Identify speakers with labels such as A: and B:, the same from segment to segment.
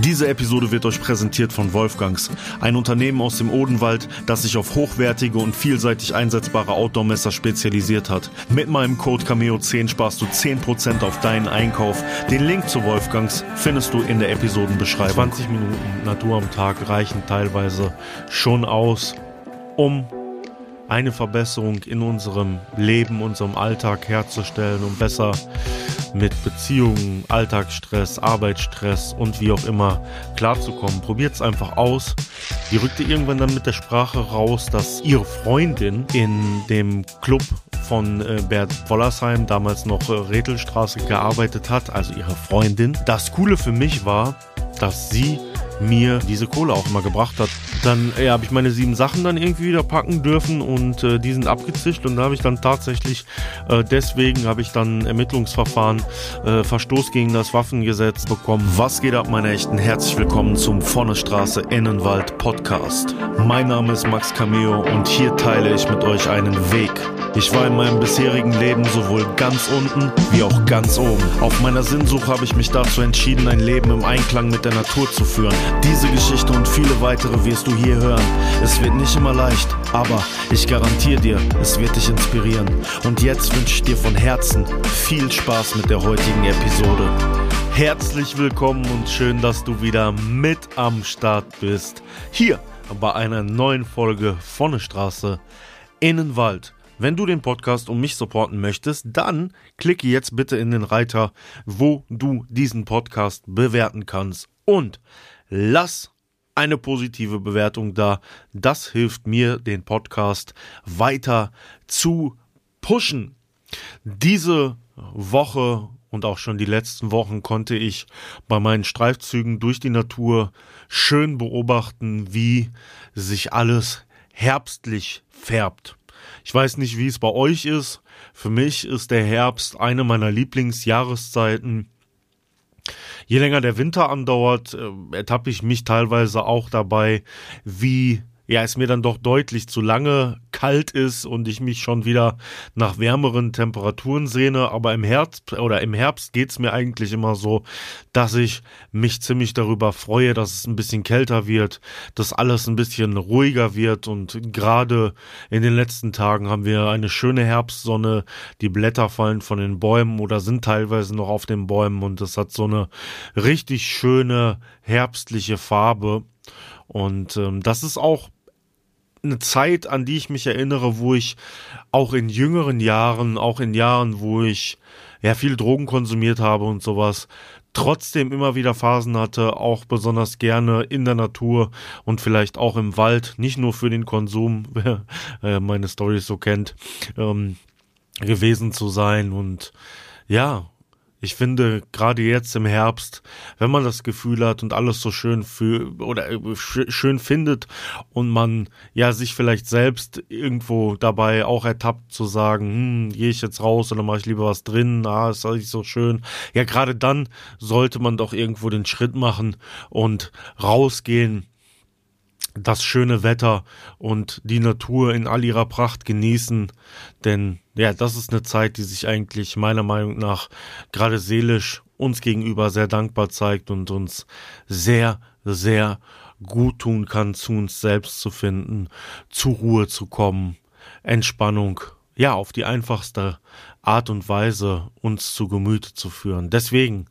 A: Diese Episode wird euch präsentiert von Wolfgangs, ein Unternehmen aus dem Odenwald, das sich auf hochwertige und vielseitig einsetzbare Outdoor-Messer spezialisiert hat. Mit meinem Code Cameo10 sparst du 10% auf deinen Einkauf. Den Link zu Wolfgangs findest du in der Episodenbeschreibung. 20 Minuten Natur am Tag reichen teilweise schon aus, um eine Verbesserung in unserem Leben, unserem Alltag herzustellen und besser mit Beziehungen, Alltagsstress, Arbeitsstress und wie auch immer klarzukommen. Probiert es einfach aus. Die rückte irgendwann dann mit der Sprache raus, dass ihre Freundin in dem Club von äh, Bert Wollersheim, damals noch äh, Rätelstraße, gearbeitet hat, also ihre Freundin. Das Coole für mich war, dass sie mir diese Kohle auch immer gebracht hat. Dann ja, habe ich meine sieben Sachen dann irgendwie wieder packen dürfen und äh, die sind abgezischt und da habe ich dann tatsächlich, äh, deswegen habe ich dann Ermittlungsverfahren, äh, Verstoß gegen das Waffengesetz bekommen. Was geht ab, meine Echten? Herzlich willkommen zum Vornestraße Innenwald Podcast. Mein Name ist Max Cameo und hier teile ich mit euch einen Weg. Ich war in meinem bisherigen Leben sowohl ganz unten wie auch ganz oben. Auf meiner Sinnsuche habe ich mich dazu entschieden, ein Leben im Einklang mit der Natur zu führen. Diese Geschichte und viele weitere wirst du hier hören. Es wird nicht immer leicht, aber ich garantiere dir, es wird dich inspirieren. Und jetzt wünsche ich dir von Herzen viel Spaß mit der heutigen Episode. Herzlich willkommen und schön, dass du wieder mit am Start bist. Hier bei einer neuen Folge von der Straße Innenwald. Wenn du den Podcast und mich supporten möchtest, dann klicke jetzt bitte in den Reiter, wo du diesen Podcast bewerten kannst. Und lass eine positive Bewertung da. Das hilft mir, den Podcast weiter zu pushen. Diese Woche und auch schon die letzten Wochen konnte ich bei meinen Streifzügen durch die Natur schön beobachten, wie sich alles herbstlich färbt. Ich weiß nicht, wie es bei euch ist. Für mich ist der Herbst eine meiner Lieblingsjahreszeiten. Je länger der Winter andauert, äh, ertappe ich mich teilweise auch dabei, wie ja, es mir dann doch deutlich zu lange kalt ist und ich mich schon wieder nach wärmeren Temperaturen sehne. Aber im Herbst oder im Herbst geht's mir eigentlich immer so, dass ich mich ziemlich darüber freue, dass es ein bisschen kälter wird, dass alles ein bisschen ruhiger wird und gerade in den letzten Tagen haben wir eine schöne Herbstsonne. Die Blätter fallen von den Bäumen oder sind teilweise noch auf den Bäumen und es hat so eine richtig schöne herbstliche Farbe. Und ähm, das ist auch eine Zeit, an die ich mich erinnere, wo ich auch in jüngeren Jahren, auch in Jahren, wo ich ja viel Drogen konsumiert habe und sowas, trotzdem immer wieder Phasen hatte, auch besonders gerne in der Natur und vielleicht auch im Wald, nicht nur für den Konsum, wer äh, meine Stories so kennt, ähm, gewesen zu sein. Und ja, ich finde, gerade jetzt im Herbst, wenn man das Gefühl hat und alles so schön für oder äh, schön findet und man ja sich vielleicht selbst irgendwo dabei auch ertappt zu sagen, hm, gehe ich jetzt raus oder mache ich lieber was drin, ah, ist eigentlich so schön. Ja, gerade dann sollte man doch irgendwo den Schritt machen und rausgehen das schöne Wetter und die Natur in all ihrer Pracht genießen, denn ja, das ist eine Zeit, die sich eigentlich meiner Meinung nach gerade seelisch uns gegenüber sehr dankbar zeigt und uns sehr, sehr gut tun kann, zu uns selbst zu finden, zur Ruhe zu kommen, Entspannung, ja, auf die einfachste Art und Weise uns zu Gemüte zu führen. Deswegen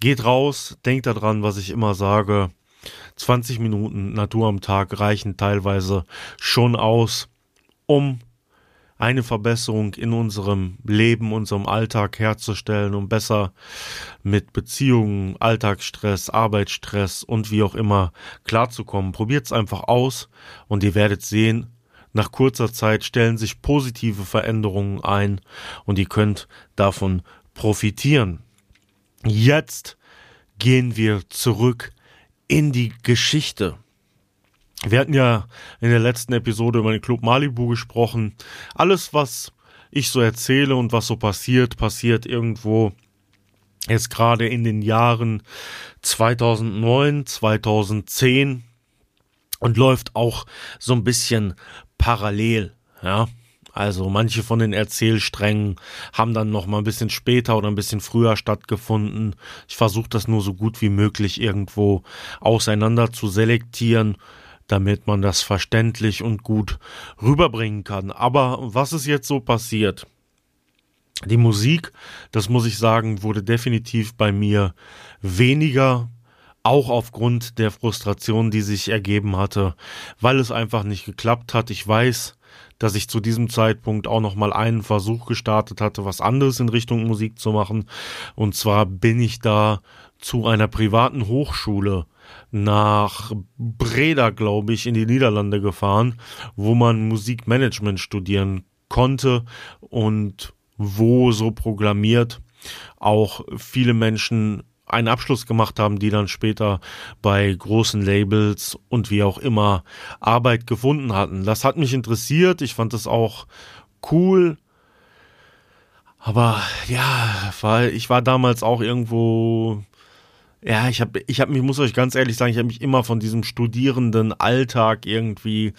A: geht raus, denkt daran, was ich immer sage, 20 Minuten Natur am Tag reichen teilweise schon aus, um eine Verbesserung in unserem Leben, unserem Alltag herzustellen, um besser mit Beziehungen, Alltagsstress, Arbeitsstress und wie auch immer klarzukommen. Probiert's einfach aus und ihr werdet sehen, nach kurzer Zeit stellen sich positive Veränderungen ein und ihr könnt davon profitieren. Jetzt gehen wir zurück in die Geschichte. Wir hatten ja in der letzten Episode über den Club Malibu gesprochen. Alles, was ich so erzähle und was so passiert, passiert irgendwo jetzt gerade in den Jahren 2009, 2010 und läuft auch so ein bisschen parallel, ja. Also manche von den Erzählsträngen haben dann noch mal ein bisschen später oder ein bisschen früher stattgefunden. Ich versuche das nur so gut wie möglich irgendwo auseinander zu selektieren, damit man das verständlich und gut rüberbringen kann. Aber was ist jetzt so passiert? Die Musik, das muss ich sagen, wurde definitiv bei mir weniger auch aufgrund der Frustration, die sich ergeben hatte, weil es einfach nicht geklappt hat. Ich weiß, dass ich zu diesem Zeitpunkt auch noch mal einen Versuch gestartet hatte, was anderes in Richtung Musik zu machen. Und zwar bin ich da zu einer privaten Hochschule nach Breda, glaube ich, in die Niederlande gefahren, wo man Musikmanagement studieren konnte und wo so programmiert auch viele Menschen einen Abschluss gemacht haben, die dann später bei großen Labels und wie auch immer Arbeit gefunden hatten. Das hat mich interessiert. Ich fand das auch cool. Aber ja, weil ich war damals auch irgendwo ja, ich habe, ich habe mich, muss euch ganz ehrlich sagen, ich habe mich immer von diesem studierenden Alltag irgendwie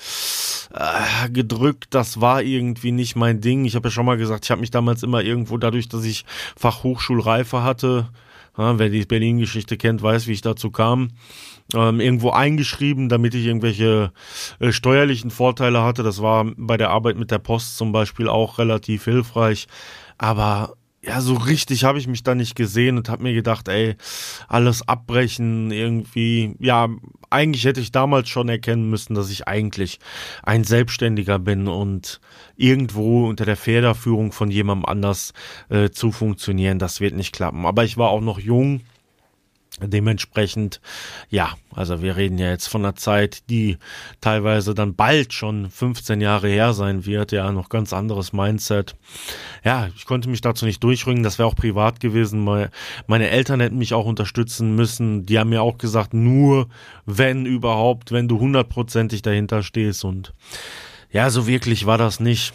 A: äh, gedrückt. Das war irgendwie nicht mein Ding. Ich habe ja schon mal gesagt, ich habe mich damals immer irgendwo dadurch, dass ich Fachhochschulreife hatte, ja, wer die Berlin-Geschichte kennt, weiß, wie ich dazu kam. Ähm, irgendwo eingeschrieben, damit ich irgendwelche äh, steuerlichen Vorteile hatte. Das war bei der Arbeit mit der Post zum Beispiel auch relativ hilfreich. Aber ja, so richtig habe ich mich da nicht gesehen und habe mir gedacht, ey, alles abbrechen irgendwie. Ja, eigentlich hätte ich damals schon erkennen müssen, dass ich eigentlich ein Selbstständiger bin und irgendwo unter der Federführung von jemandem anders äh, zu funktionieren, das wird nicht klappen. Aber ich war auch noch jung Dementsprechend, ja, also wir reden ja jetzt von einer Zeit, die teilweise dann bald schon 15 Jahre her sein wird, ja, noch ganz anderes Mindset. Ja, ich konnte mich dazu nicht durchringen, das wäre auch privat gewesen. Meine Eltern hätten mich auch unterstützen müssen. Die haben mir auch gesagt, nur wenn überhaupt, wenn du hundertprozentig dahinter stehst und ja, so wirklich war das nicht.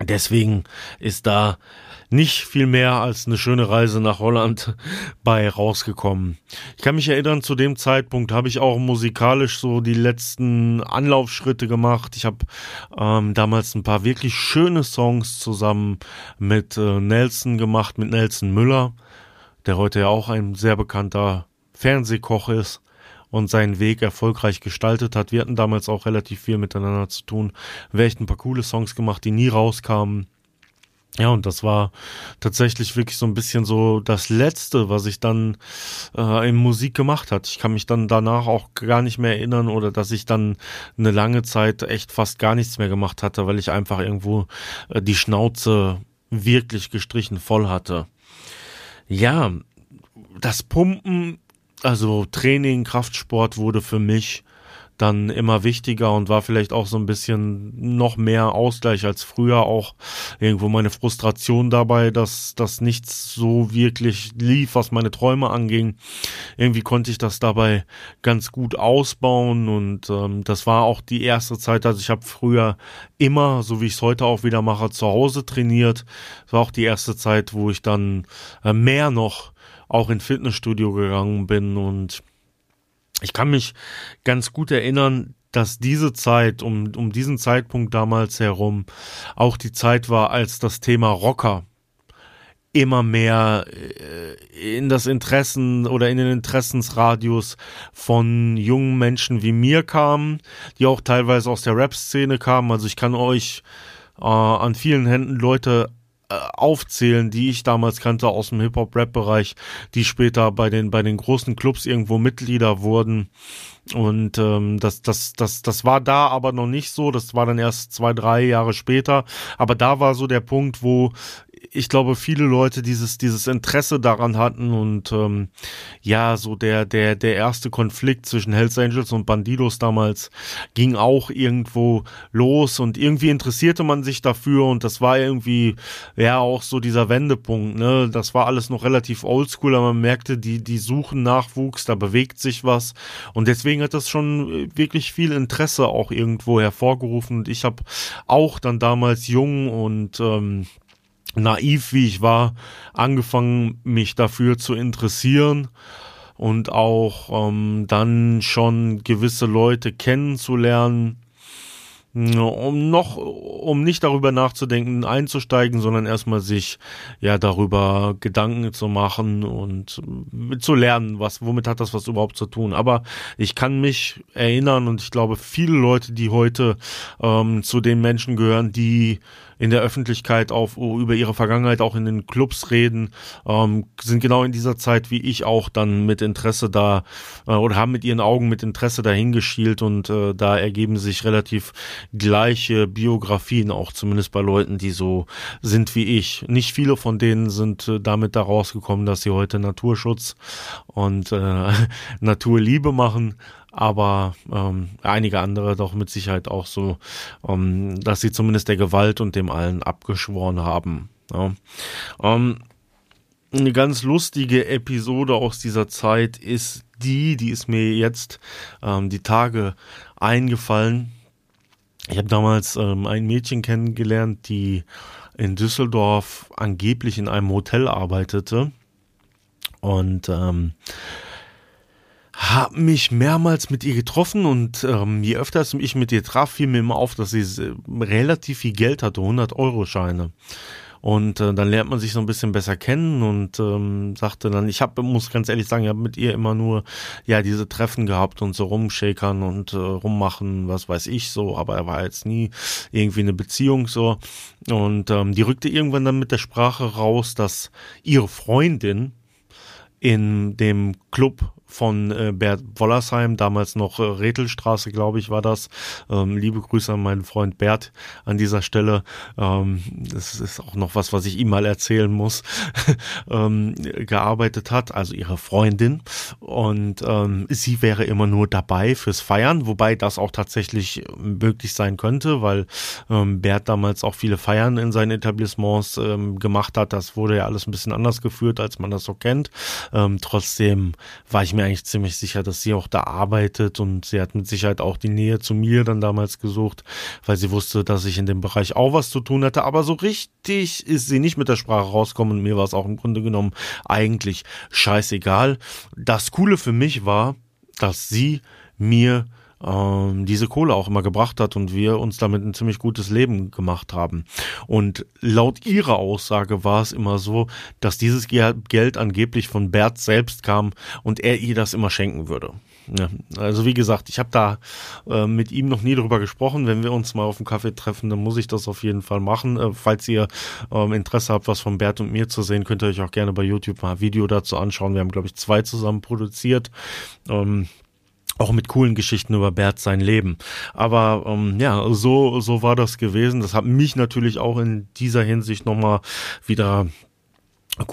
A: Deswegen ist da nicht viel mehr als eine schöne Reise nach Holland bei rausgekommen. Ich kann mich erinnern, zu dem Zeitpunkt habe ich auch musikalisch so die letzten Anlaufschritte gemacht. Ich habe ähm, damals ein paar wirklich schöne Songs zusammen mit äh, Nelson gemacht, mit Nelson Müller, der heute ja auch ein sehr bekannter Fernsehkoch ist und seinen Weg erfolgreich gestaltet hat. Wir hatten damals auch relativ viel miteinander zu tun. Wir echt ein paar coole Songs gemacht, die nie rauskamen. Ja, und das war tatsächlich wirklich so ein bisschen so das Letzte, was ich dann äh, in Musik gemacht hat. Ich kann mich dann danach auch gar nicht mehr erinnern oder dass ich dann eine lange Zeit echt fast gar nichts mehr gemacht hatte, weil ich einfach irgendwo äh, die Schnauze wirklich gestrichen voll hatte. Ja, das Pumpen, also Training, Kraftsport wurde für mich dann immer wichtiger und war vielleicht auch so ein bisschen noch mehr Ausgleich als früher auch irgendwo meine Frustration dabei, dass das nichts so wirklich lief, was meine Träume anging. Irgendwie konnte ich das dabei ganz gut ausbauen und ähm, das war auch die erste Zeit, also ich habe früher immer, so wie ich es heute auch wieder mache, zu Hause trainiert. Das war auch die erste Zeit, wo ich dann äh, mehr noch auch in Fitnessstudio gegangen bin und ich kann mich ganz gut erinnern, dass diese Zeit, um, um diesen Zeitpunkt damals herum, auch die Zeit war, als das Thema Rocker immer mehr äh, in das Interessen oder in den Interessensradius von jungen Menschen wie mir kam, die auch teilweise aus der Rap-Szene kamen. Also ich kann euch äh, an vielen Händen Leute aufzählen, die ich damals kannte aus dem Hip-Hop-Rap-Bereich, die später bei den, bei den großen Clubs irgendwo Mitglieder wurden. Und ähm, das, das, das, das war da aber noch nicht so. Das war dann erst zwei, drei Jahre später. Aber da war so der Punkt, wo ich glaube, viele Leute dieses, dieses Interesse daran hatten und ähm, ja, so der, der, der erste Konflikt zwischen Hells Angels und Bandidos damals ging auch irgendwo los und irgendwie interessierte man sich dafür und das war irgendwie ja auch so dieser Wendepunkt, ne? Das war alles noch relativ oldschool, aber man merkte, die, die suchen Nachwuchs, da bewegt sich was und deswegen hat das schon wirklich viel Interesse auch irgendwo hervorgerufen und ich habe auch dann damals jung und ähm, naiv wie ich war, angefangen, mich dafür zu interessieren und auch ähm, dann schon gewisse Leute kennenzulernen, um noch, um nicht darüber nachzudenken, einzusteigen, sondern erstmal sich ja darüber Gedanken zu machen und zu lernen, was, womit hat das was überhaupt zu tun. Aber ich kann mich erinnern und ich glaube, viele Leute, die heute ähm, zu den Menschen gehören, die in der Öffentlichkeit auf über ihre Vergangenheit auch in den Clubs reden, ähm, sind genau in dieser Zeit wie ich auch dann mit Interesse da äh, oder haben mit ihren Augen mit Interesse dahingeschielt und äh, da ergeben sich relativ gleiche Biografien auch zumindest bei Leuten, die so sind wie ich. Nicht viele von denen sind äh, damit da rausgekommen, dass sie heute Naturschutz und äh, Naturliebe machen aber ähm, einige andere doch mit Sicherheit auch so, ähm, dass sie zumindest der Gewalt und dem allen abgeschworen haben. Ja. Ähm, eine ganz lustige Episode aus dieser Zeit ist die, die ist mir jetzt ähm, die Tage eingefallen. Ich habe damals ähm, ein Mädchen kennengelernt, die in Düsseldorf angeblich in einem Hotel arbeitete und ähm, habe mich mehrmals mit ihr getroffen und ähm, je öfter ich mit ihr traf, fiel mir immer auf, dass sie äh, relativ viel Geld hatte, 100 Euro Scheine. Und äh, dann lernt man sich so ein bisschen besser kennen und ähm, sagte dann, ich habe, muss ganz ehrlich sagen, ich habe mit ihr immer nur ja diese Treffen gehabt und so rumshakern und äh, rummachen, was weiß ich so, aber er war jetzt nie irgendwie eine Beziehung so. Und ähm, die rückte irgendwann dann mit der Sprache raus, dass ihre Freundin in dem Club von äh, Bert Wollersheim, damals noch äh, Rethelstraße, glaube ich, war das. Ähm, liebe Grüße an meinen Freund Bert an dieser Stelle. Ähm, das ist auch noch was, was ich ihm mal erzählen muss. ähm, gearbeitet hat, also ihre Freundin. Und ähm, sie wäre immer nur dabei fürs Feiern, wobei das auch tatsächlich möglich sein könnte, weil ähm, Bert damals auch viele Feiern in seinen Etablissements ähm, gemacht hat. Das wurde ja alles ein bisschen anders geführt, als man das so kennt. Ähm, trotzdem war ich mir mir eigentlich ziemlich sicher, dass sie auch da arbeitet und sie hat mit Sicherheit auch die Nähe zu mir dann damals gesucht, weil sie wusste, dass ich in dem Bereich auch was zu tun hatte. Aber so richtig ist sie nicht mit der Sprache rausgekommen und mir war es auch im Grunde genommen eigentlich scheißegal. Das Coole für mich war, dass sie mir ähm, diese Kohle auch immer gebracht hat und wir uns damit ein ziemlich gutes Leben gemacht haben. Und laut ihrer Aussage war es immer so, dass dieses Geld angeblich von Bert selbst kam und er ihr das immer schenken würde. Ja, also wie gesagt, ich habe da äh, mit ihm noch nie drüber gesprochen. Wenn wir uns mal auf dem Kaffee treffen, dann muss ich das auf jeden Fall machen. Äh, falls ihr ähm, Interesse habt, was von Bert und mir zu sehen, könnt ihr euch auch gerne bei YouTube mal ein Video dazu anschauen. Wir haben, glaube ich, zwei zusammen produziert. Ähm, auch mit coolen Geschichten über Bert sein Leben. Aber ähm, ja, so, so war das gewesen. Das hat mich natürlich auch in dieser Hinsicht nochmal wieder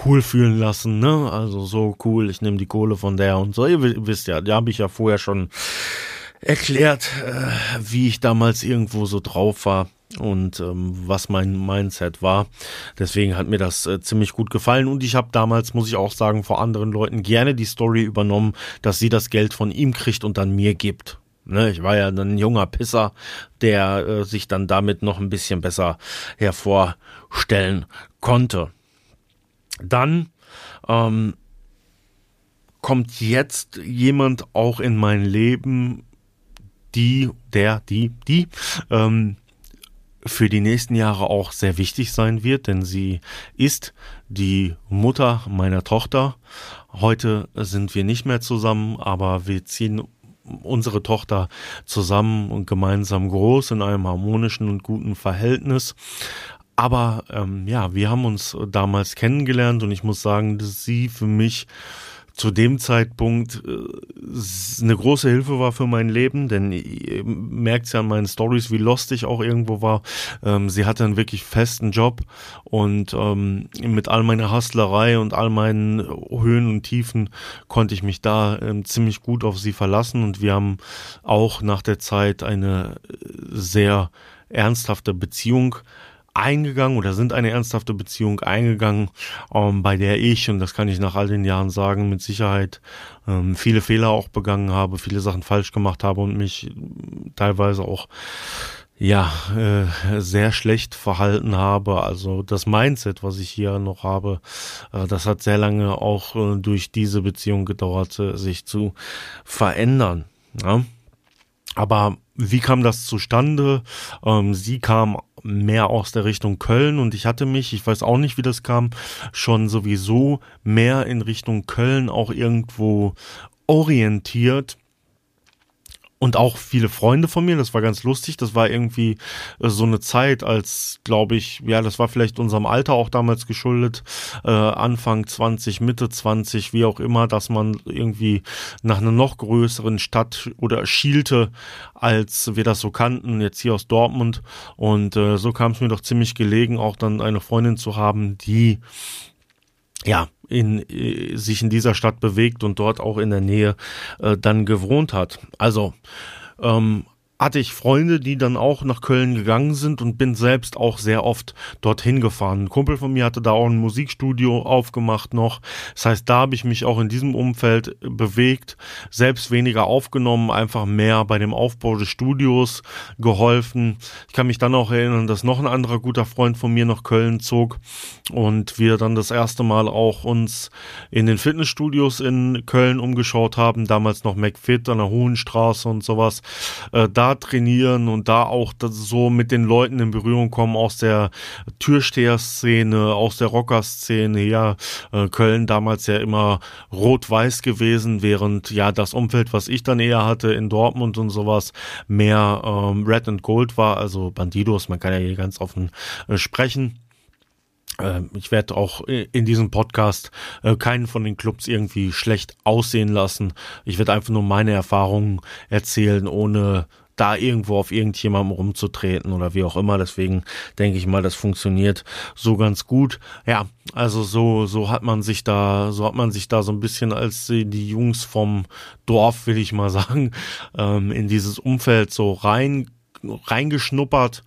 A: cool fühlen lassen, ne? Also so cool, ich nehme die Kohle von der und so. Ihr wisst ja, da habe ich ja vorher schon erklärt, äh, wie ich damals irgendwo so drauf war und ähm, was mein Mindset war. Deswegen hat mir das äh, ziemlich gut gefallen und ich habe damals, muss ich auch sagen, vor anderen Leuten gerne die Story übernommen, dass sie das Geld von ihm kriegt und dann mir gibt. Ne, ich war ja ein junger Pisser, der äh, sich dann damit noch ein bisschen besser hervorstellen konnte. Dann ähm, kommt jetzt jemand auch in mein Leben, die, der, die, die, ähm, für die nächsten Jahre auch sehr wichtig sein wird, denn sie ist die Mutter meiner Tochter. Heute sind wir nicht mehr zusammen, aber wir ziehen unsere Tochter zusammen und gemeinsam groß in einem harmonischen und guten Verhältnis. Aber ähm, ja, wir haben uns damals kennengelernt und ich muss sagen, dass sie für mich zu dem Zeitpunkt äh, eine große Hilfe war für mein Leben, denn ihr merkt ja an meinen Stories, wie lost ich auch irgendwo war. Ähm, sie hatte einen wirklich festen Job und ähm, mit all meiner Hustlerei und all meinen Höhen und Tiefen konnte ich mich da ähm, ziemlich gut auf sie verlassen und wir haben auch nach der Zeit eine sehr ernsthafte Beziehung eingegangen oder sind eine ernsthafte Beziehung eingegangen, ähm, bei der ich, und das kann ich nach all den Jahren sagen, mit Sicherheit ähm, viele Fehler auch begangen habe, viele Sachen falsch gemacht habe und mich teilweise auch ja, äh, sehr schlecht verhalten habe. Also das Mindset, was ich hier noch habe, äh, das hat sehr lange auch äh, durch diese Beziehung gedauert, äh, sich zu verändern. Ja? Aber wie kam das zustande? Ähm, sie kam mehr aus der Richtung Köln und ich hatte mich, ich weiß auch nicht, wie das kam, schon sowieso mehr in Richtung Köln auch irgendwo orientiert und auch viele Freunde von mir, das war ganz lustig, das war irgendwie äh, so eine Zeit, als, glaube ich, ja, das war vielleicht unserem Alter auch damals geschuldet, äh, Anfang 20, Mitte 20, wie auch immer, dass man irgendwie nach einer noch größeren Stadt oder schielte, als wir das so kannten, jetzt hier aus Dortmund. Und äh, so kam es mir doch ziemlich gelegen, auch dann eine Freundin zu haben, die ja, in, äh, sich in dieser Stadt bewegt und dort auch in der Nähe äh, dann gewohnt hat. Also ähm, hatte ich Freunde, die dann auch nach Köln gegangen sind und bin selbst auch sehr oft dorthin gefahren. Ein Kumpel von mir hatte da auch ein Musikstudio aufgemacht noch. Das heißt, da habe ich mich auch in diesem Umfeld bewegt, selbst weniger aufgenommen, einfach mehr bei dem Aufbau des Studios geholfen. Ich kann mich dann auch erinnern, dass noch ein anderer guter Freund von mir nach Köln zog und wir dann das erste Mal auch uns in den Fitnessstudios in Köln umgeschaut haben, damals noch McFit an der Hohenstraße und sowas. Äh, trainieren und da auch so mit den Leuten in Berührung kommen aus der Türsteher-Szene, aus der Rocker-Szene. Ja, äh, Köln damals ja immer rot-weiß gewesen, während ja das Umfeld, was ich dann eher hatte in Dortmund und sowas, mehr ähm, Red and Gold war, also Bandidos, man kann ja hier ganz offen äh, sprechen. Ähm, ich werde auch in diesem Podcast äh, keinen von den Clubs irgendwie schlecht aussehen lassen. Ich werde einfach nur meine Erfahrungen erzählen, ohne da irgendwo auf irgendjemandem rumzutreten oder wie auch immer. Deswegen denke ich mal, das funktioniert so ganz gut. Ja, also so, so hat man sich da, so hat man sich da so ein bisschen als die Jungs vom Dorf, will ich mal sagen, ähm, in dieses Umfeld so rein, reingeschnuppert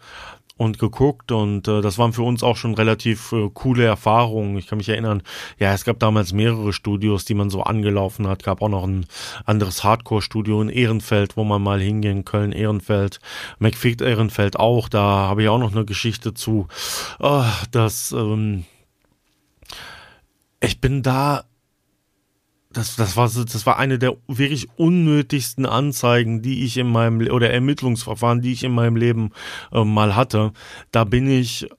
A: und geguckt und äh, das waren für uns auch schon relativ äh, coole Erfahrungen. Ich kann mich erinnern, ja, es gab damals mehrere Studios, die man so angelaufen hat. Gab auch noch ein anderes Hardcore-Studio in Ehrenfeld, wo man mal hingehen, Köln, Ehrenfeld, McFit Ehrenfeld auch. Da habe ich auch noch eine Geschichte zu. Oh, das, ähm, ich bin da das, das war das war eine der wirklich unnötigsten Anzeigen, die ich in meinem oder Ermittlungsverfahren, die ich in meinem Leben äh, mal hatte. Da bin ich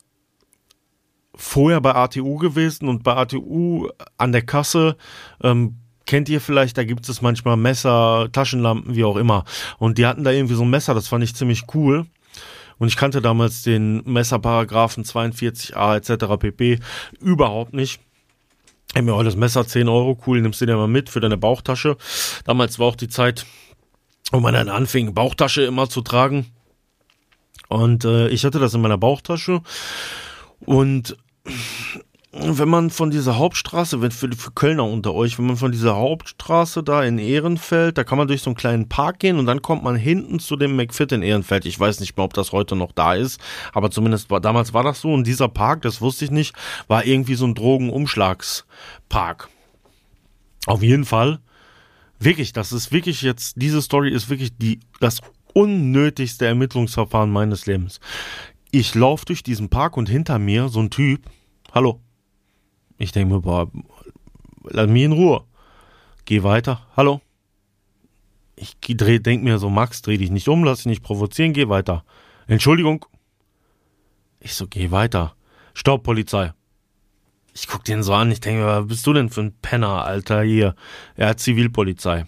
A: vorher bei ATU gewesen und bei ATU an der Kasse ähm, kennt ihr vielleicht, da gibt es manchmal Messer, Taschenlampen, wie auch immer. Und die hatten da irgendwie so ein Messer, das fand ich ziemlich cool. Und ich kannte damals den Messerparagraphen 42a etc. pp. überhaupt nicht. Hey, mir das Messer 10 Euro, cool, nimmst du dir mal mit für deine Bauchtasche. Damals war auch die Zeit, wo man dann anfing, Bauchtasche immer zu tragen. Und äh, ich hatte das in meiner Bauchtasche. Und wenn man von dieser Hauptstraße, wenn für, für Kölner unter euch, wenn man von dieser Hauptstraße da in Ehrenfeld, da kann man durch so einen kleinen Park gehen und dann kommt man hinten zu dem McFit in Ehrenfeld. Ich weiß nicht mehr, ob das heute noch da ist, aber zumindest war, damals war das so. Und dieser Park, das wusste ich nicht, war irgendwie so ein Drogenumschlagspark. Auf jeden Fall. Wirklich, das ist wirklich jetzt, diese Story ist wirklich die, das unnötigste Ermittlungsverfahren meines Lebens. Ich laufe durch diesen Park und hinter mir so ein Typ, hallo, ich denke mir, boah, lass mich in Ruhe. Geh weiter. Hallo? Ich denke mir so, Max, dreh dich nicht um, lass dich nicht provozieren, geh weiter. Entschuldigung. Ich so, geh weiter. Stopp, Polizei. Ich guck den so an, ich denke mir, was bist du denn für ein Penner, Alter, hier? Er hat Zivilpolizei.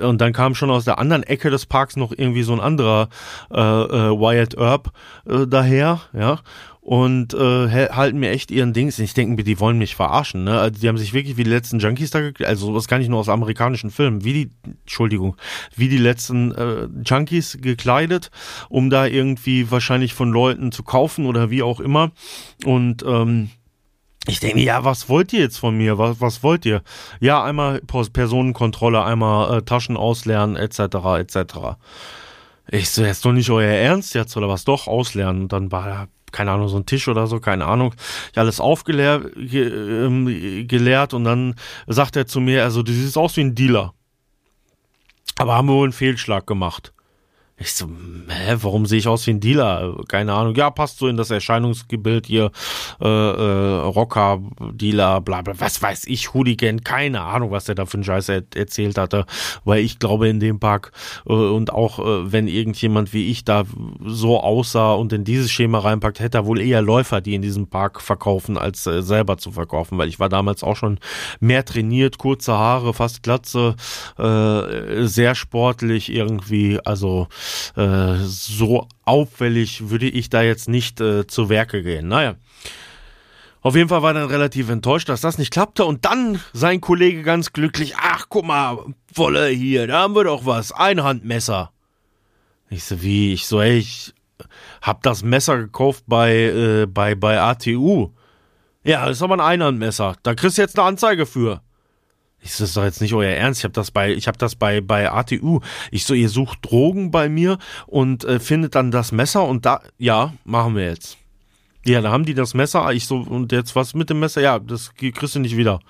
A: Und dann kam schon aus der anderen Ecke des Parks noch irgendwie so ein anderer äh, äh, Wyatt Earp äh, daher, ja und äh, halten mir echt ihren Dings. Ich denke, die wollen mich verarschen. Ne? Also die haben sich wirklich wie die letzten Junkies da, also sowas kann ich nur aus amerikanischen Filmen, wie die, Entschuldigung, wie die letzten äh, Junkies gekleidet, um da irgendwie wahrscheinlich von Leuten zu kaufen oder wie auch immer. Und ähm, ich denke, ja, was wollt ihr jetzt von mir? Was, was wollt ihr? Ja, einmal Personenkontrolle, einmal äh, Taschen auslernen, etc., etc. Ich so, jetzt doch nicht euer Ernst jetzt oder was? Doch, auslernen. Und dann war keine Ahnung, so ein Tisch oder so, keine Ahnung. Ich alles aufgeleert ge, ähm, geleert und dann sagt er zu mir, also du siehst aus wie ein Dealer. Aber haben wir wohl einen Fehlschlag gemacht. Ich so, hä, warum sehe ich aus wie ein Dealer? Keine Ahnung. Ja, passt so in das Erscheinungsgebild hier. Äh, äh, Rocker, Dealer, bla bla, was weiß ich, Hooligan, keine Ahnung, was der da für einen Scheiß er erzählt hatte. Weil ich glaube, in dem Park äh, und auch äh, wenn irgendjemand wie ich da so aussah und in dieses Schema reinpackt, hätte er wohl eher Läufer, die in diesem Park verkaufen, als äh, selber zu verkaufen. Weil ich war damals auch schon mehr trainiert, kurze Haare, fast Glatze, äh, sehr sportlich irgendwie. Also äh, so auffällig würde ich da jetzt nicht äh, zu Werke gehen. Naja. Auf jeden Fall war er dann relativ enttäuscht, dass das nicht klappte. Und dann sein Kollege ganz glücklich. Ach, guck mal, Wolle hier, da haben wir doch was. Ein Handmesser. Ich so, wie? Ich so, ey, ich hab das Messer gekauft bei, äh, bei, bei ATU. Ja, das ist aber ein Einhandmesser. Da kriegst du jetzt eine Anzeige für. Ich so, das ist doch jetzt nicht euer Ernst. Ich habe das bei, ich habe das bei bei ATU. Ich so, ihr sucht Drogen bei mir und äh, findet dann das Messer und da, ja, machen wir jetzt. Ja, da haben die das Messer. Ich so, und jetzt was mit dem Messer? Ja, das kriegst du nicht wieder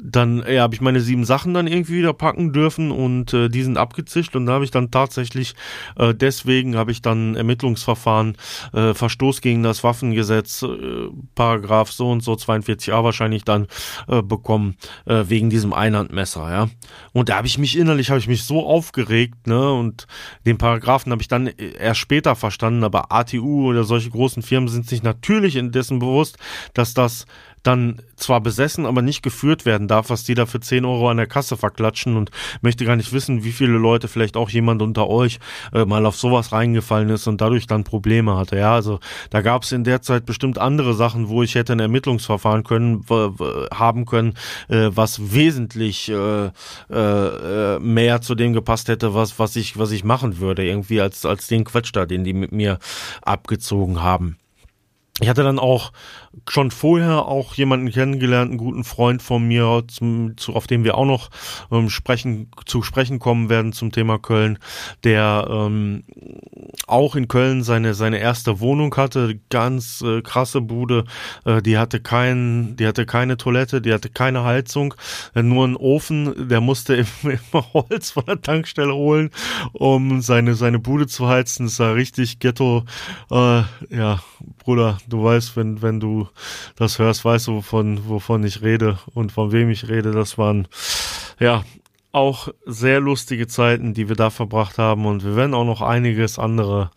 A: dann ja, habe ich meine sieben Sachen dann irgendwie wieder packen dürfen und äh, die sind abgezischt und da habe ich dann tatsächlich äh, deswegen habe ich dann Ermittlungsverfahren äh, Verstoß gegen das Waffengesetz äh, Paragraph so und so 42a wahrscheinlich dann äh, bekommen äh, wegen diesem Einhandmesser ja. Und da habe ich mich innerlich habe ich mich so aufgeregt ne und den Paragraphen habe ich dann erst später verstanden aber ATU oder solche großen Firmen sind sich natürlich indessen bewusst dass das dann zwar besessen, aber nicht geführt werden darf, was die da für 10 Euro an der Kasse verklatschen und möchte gar nicht wissen, wie viele Leute, vielleicht auch jemand unter euch, äh, mal auf sowas reingefallen ist und dadurch dann Probleme hatte. Ja, also da gab es in der Zeit bestimmt andere Sachen, wo ich hätte ein Ermittlungsverfahren können, haben können, äh, was wesentlich äh, äh, äh, mehr zu dem gepasst hätte, was, was ich, was ich machen würde, irgendwie als, als den Quatsch da, den die mit mir abgezogen haben. Ich hatte dann auch schon vorher auch jemanden kennengelernt, einen guten Freund von mir, zum, zu, auf dem wir auch noch ähm, sprechen, zu sprechen kommen werden zum Thema Köln, der ähm, auch in Köln seine seine erste Wohnung hatte, ganz äh, krasse Bude, äh, die hatte kein, die hatte keine Toilette, die hatte keine Heizung, äh, nur einen Ofen, der musste immer Holz von der Tankstelle holen, um seine seine Bude zu heizen. Das war richtig Ghetto, äh, ja Bruder, du weißt, wenn wenn du das hörst, weißt du, wovon, wovon ich rede und von wem ich rede. Das waren, ja, auch sehr lustige Zeiten, die wir da verbracht haben und wir werden auch noch einiges andere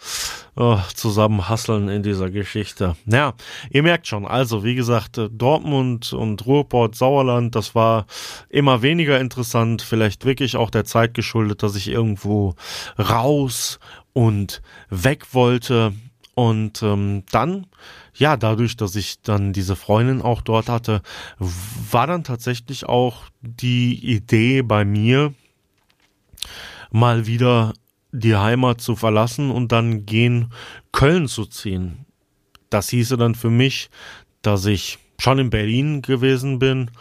A: oh, zusammen hasseln in dieser Geschichte. Ja, ihr merkt schon, also wie gesagt, Dortmund und Ruhrport, Sauerland, das war immer weniger interessant, vielleicht wirklich auch der Zeit geschuldet, dass ich irgendwo raus und weg wollte und ähm, dann ja, dadurch, dass ich dann diese Freundin auch dort hatte, war dann tatsächlich auch die Idee bei mir, mal wieder die Heimat zu verlassen und dann gehen Köln zu ziehen. Das hieße dann für mich, dass ich schon in Berlin gewesen bin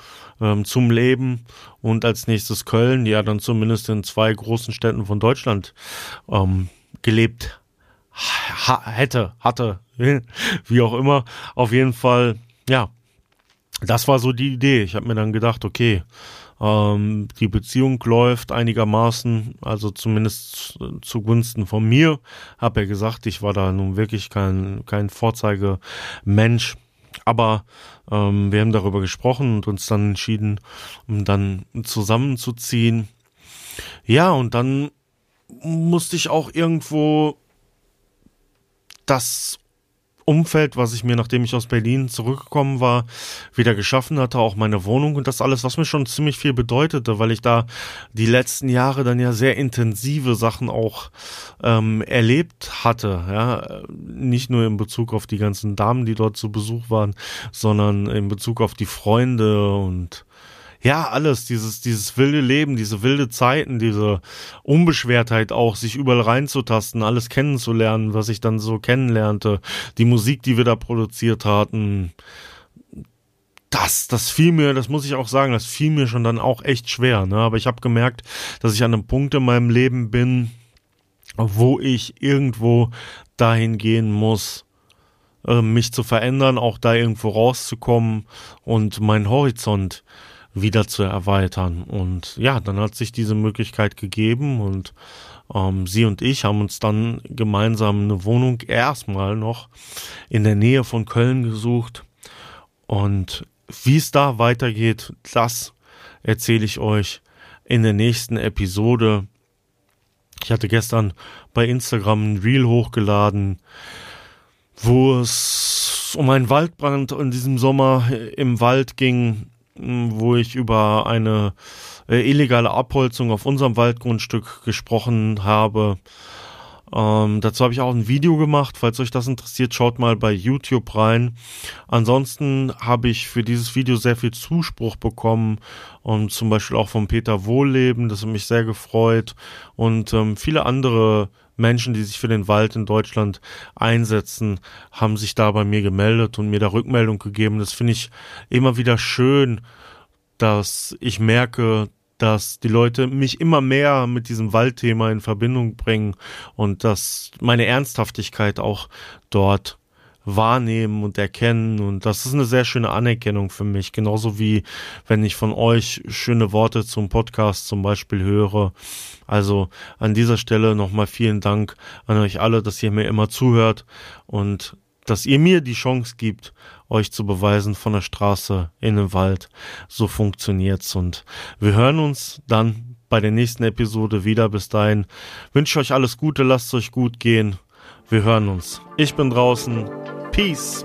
A: ähm, zum Leben und als nächstes Köln, ja dann zumindest in zwei großen Städten von Deutschland ähm, gelebt hätte, hatte, wie auch immer. Auf jeden Fall, ja, das war so die Idee. Ich habe mir dann gedacht, okay, ähm, die Beziehung läuft einigermaßen, also zumindest zugunsten von mir. Habe ja gesagt, ich war da nun wirklich kein, kein Vorzeigemensch. Aber ähm, wir haben darüber gesprochen und uns dann entschieden, um dann zusammenzuziehen. Ja, und dann musste ich auch irgendwo das Umfeld, was ich mir, nachdem ich aus Berlin zurückgekommen war, wieder geschaffen hatte, auch meine Wohnung und das alles, was mir schon ziemlich viel bedeutete, weil ich da die letzten Jahre dann ja sehr intensive Sachen auch ähm, erlebt hatte, ja, nicht nur in Bezug auf die ganzen Damen, die dort zu Besuch waren, sondern in Bezug auf die Freunde und ja, alles, dieses, dieses wilde Leben, diese wilde Zeiten, diese Unbeschwertheit auch, sich überall reinzutasten, alles kennenzulernen, was ich dann so kennenlernte, die Musik, die wir da produziert hatten, das, das fiel mir, das muss ich auch sagen, das fiel mir schon dann auch echt schwer, ne? Aber ich habe gemerkt, dass ich an einem Punkt in meinem Leben bin, wo ich irgendwo dahin gehen muss, äh, mich zu verändern, auch da irgendwo rauszukommen und meinen Horizont wieder zu erweitern. Und ja, dann hat sich diese Möglichkeit gegeben und ähm, sie und ich haben uns dann gemeinsam eine Wohnung erstmal noch in der Nähe von Köln gesucht. Und wie es da weitergeht, das erzähle ich euch in der nächsten Episode. Ich hatte gestern bei Instagram ein Reel hochgeladen, wo es um einen Waldbrand in diesem Sommer im Wald ging, wo ich über eine äh, illegale Abholzung auf unserem Waldgrundstück gesprochen habe. Ähm, dazu habe ich auch ein Video gemacht. Falls euch das interessiert, schaut mal bei YouTube rein. Ansonsten habe ich für dieses Video sehr viel Zuspruch bekommen und zum Beispiel auch von Peter Wohlleben, das hat mich sehr gefreut und ähm, viele andere Menschen, die sich für den Wald in Deutschland einsetzen, haben sich da bei mir gemeldet und mir da Rückmeldung gegeben. Das finde ich immer wieder schön, dass ich merke, dass die Leute mich immer mehr mit diesem Waldthema in Verbindung bringen und dass meine Ernsthaftigkeit auch dort wahrnehmen und erkennen und das ist eine sehr schöne Anerkennung für mich, genauso wie wenn ich von euch schöne Worte zum Podcast zum Beispiel höre. Also an dieser Stelle nochmal vielen Dank an euch alle, dass ihr mir immer zuhört und dass ihr mir die Chance gibt, euch zu beweisen von der Straße in den Wald. So funktioniert's und wir hören uns dann bei der nächsten Episode wieder. Bis dahin wünsche euch alles Gute, lasst es euch gut gehen. Wir hören uns. Ich bin draußen. Peace.